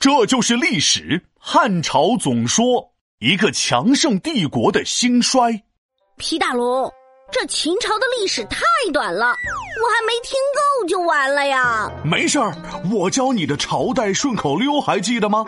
这就是历史。汉朝总说一个强盛帝国的兴衰。皮大龙，这秦朝的历史太短了，我还没听够就完了呀。没事儿，我教你的朝代顺口溜还记得吗？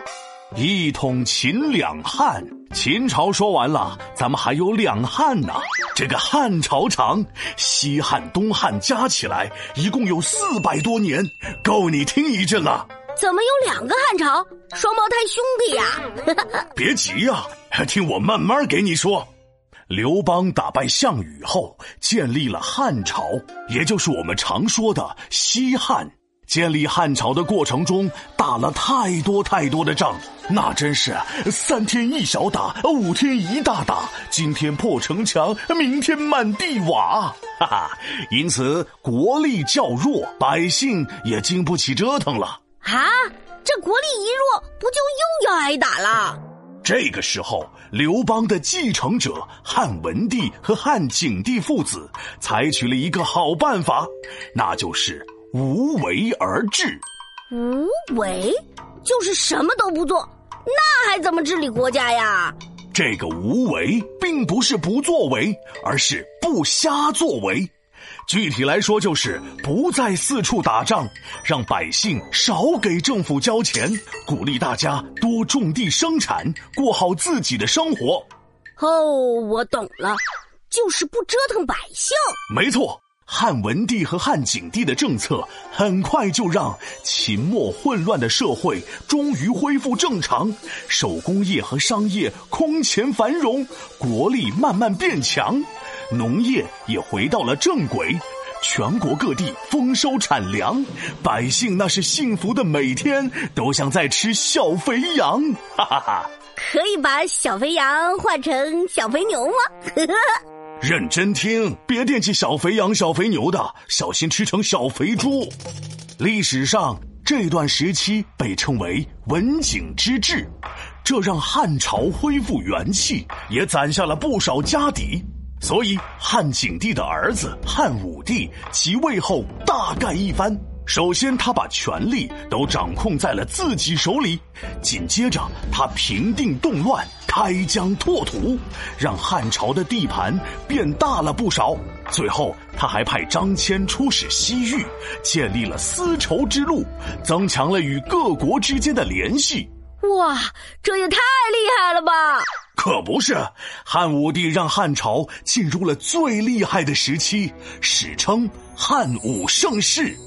一统秦两汉，秦朝说完了，咱们还有两汉呢。这个汉朝长，西汉、东汉加起来一共有四百多年，够你听一阵了。怎么有两个汉朝？双胞胎兄弟呀！别急呀，听我慢慢给你说。刘邦打败项羽后，建立了汉朝，也就是我们常说的西汉。建立汉朝的过程中，打了太多太多的仗，那真是三天一小打，五天一大打，今天破城墙，明天满地瓦，哈哈！因此国力较弱，百姓也经不起折腾了。啊，这国力一弱，不就又要挨打了？这个时候，刘邦的继承者汉文帝和汉景帝父子采取了一个好办法，那就是。无为而治，无为就是什么都不做，那还怎么治理国家呀？这个无为并不是不作为，而是不瞎作为。具体来说，就是不再四处打仗，让百姓少给政府交钱，鼓励大家多种地生产，过好自己的生活。哦，我懂了，就是不折腾百姓。没错。汉文帝和汉景帝的政策很快就让秦末混乱的社会终于恢复正常，手工业和商业空前繁荣，国力慢慢变强，农业也回到了正轨，全国各地丰收产粮，百姓那是幸福的每天都像在吃小肥羊，哈哈哈！可以把小肥羊换成小肥牛吗？认真听，别惦记小肥羊、小肥牛的，小心吃成小肥猪。历史上这段时期被称为文景之治，这让汉朝恢复元气，也攒下了不少家底。所以汉景帝的儿子汉武帝即位后大干一番。首先，他把权力都掌控在了自己手里；紧接着，他平定动乱，开疆拓土，让汉朝的地盘变大了不少。最后，他还派张骞出使西域，建立了丝绸之路，增强了与各国之间的联系。哇，这也太厉害了吧！可不是，汉武帝让汉朝进入了最厉害的时期，史称汉武盛世。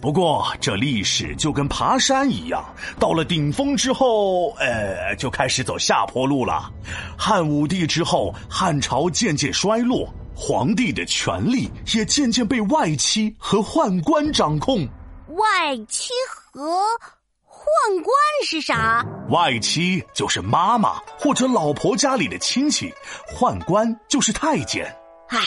不过，这历史就跟爬山一样，到了顶峰之后，呃，就开始走下坡路了。汉武帝之后，汉朝渐渐衰落，皇帝的权力也渐渐被外戚和宦官掌控。外戚和宦官是啥？外戚就是妈妈或者老婆家里的亲戚，宦官就是太监。唉，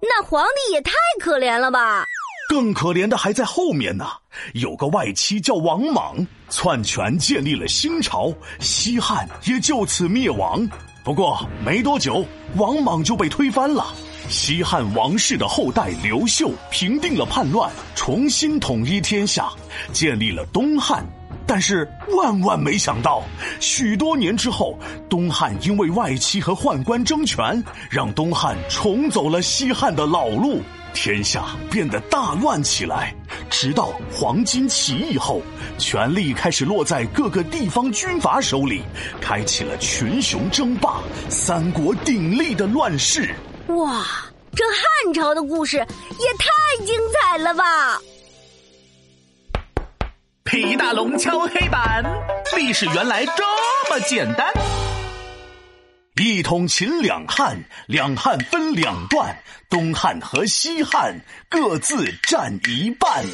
那皇帝也太可怜了吧！更可怜的还在后面呢。有个外戚叫王莽，篡权建立了新朝，西汉也就此灭亡。不过没多久，王莽就被推翻了。西汉王室的后代刘秀平定了叛乱，重新统一天下，建立了东汉。但是万万没想到，许多年之后，东汉因为外戚和宦官争权，让东汉重走了西汉的老路。天下变得大乱起来，直到黄巾起义后，权力开始落在各个地方军阀手里，开启了群雄争霸、三国鼎立的乱世。哇，这汉朝的故事也太精彩了吧！皮大龙敲黑板，历史原来这么简单。一统秦两汉，两汉分两段，东汉和西汉各自占一半。